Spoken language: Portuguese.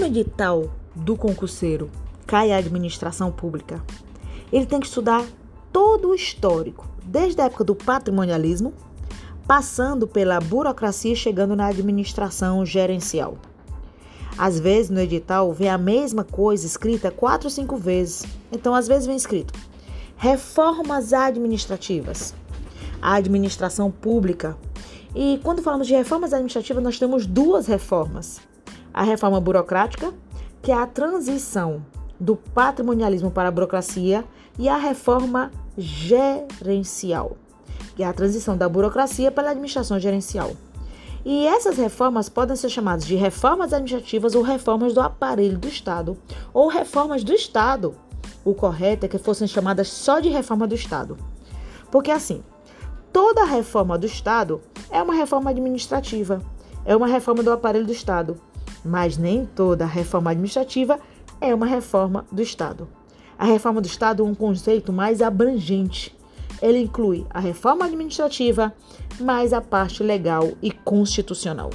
no edital do concurseiro cai a administração pública, ele tem que estudar todo o histórico, desde a época do patrimonialismo, passando pela burocracia e chegando na administração gerencial. Às vezes no edital vem a mesma coisa escrita quatro ou cinco vezes. Então, às vezes vem escrito reformas administrativas, a administração pública. E quando falamos de reformas administrativas, nós temos duas reformas: a reforma burocrática, que é a transição do patrimonialismo para a burocracia, e a reforma gerencial, que é a transição da burocracia para a administração gerencial. E essas reformas podem ser chamadas de reformas administrativas ou reformas do aparelho do Estado, ou reformas do Estado. O correto é que fossem chamadas só de reforma do Estado. Porque assim, toda reforma do Estado é uma reforma administrativa, é uma reforma do aparelho do Estado, mas nem toda reforma administrativa é uma reforma do Estado. A reforma do Estado é um conceito mais abrangente. Ele inclui a reforma administrativa mais a parte legal e constitucional.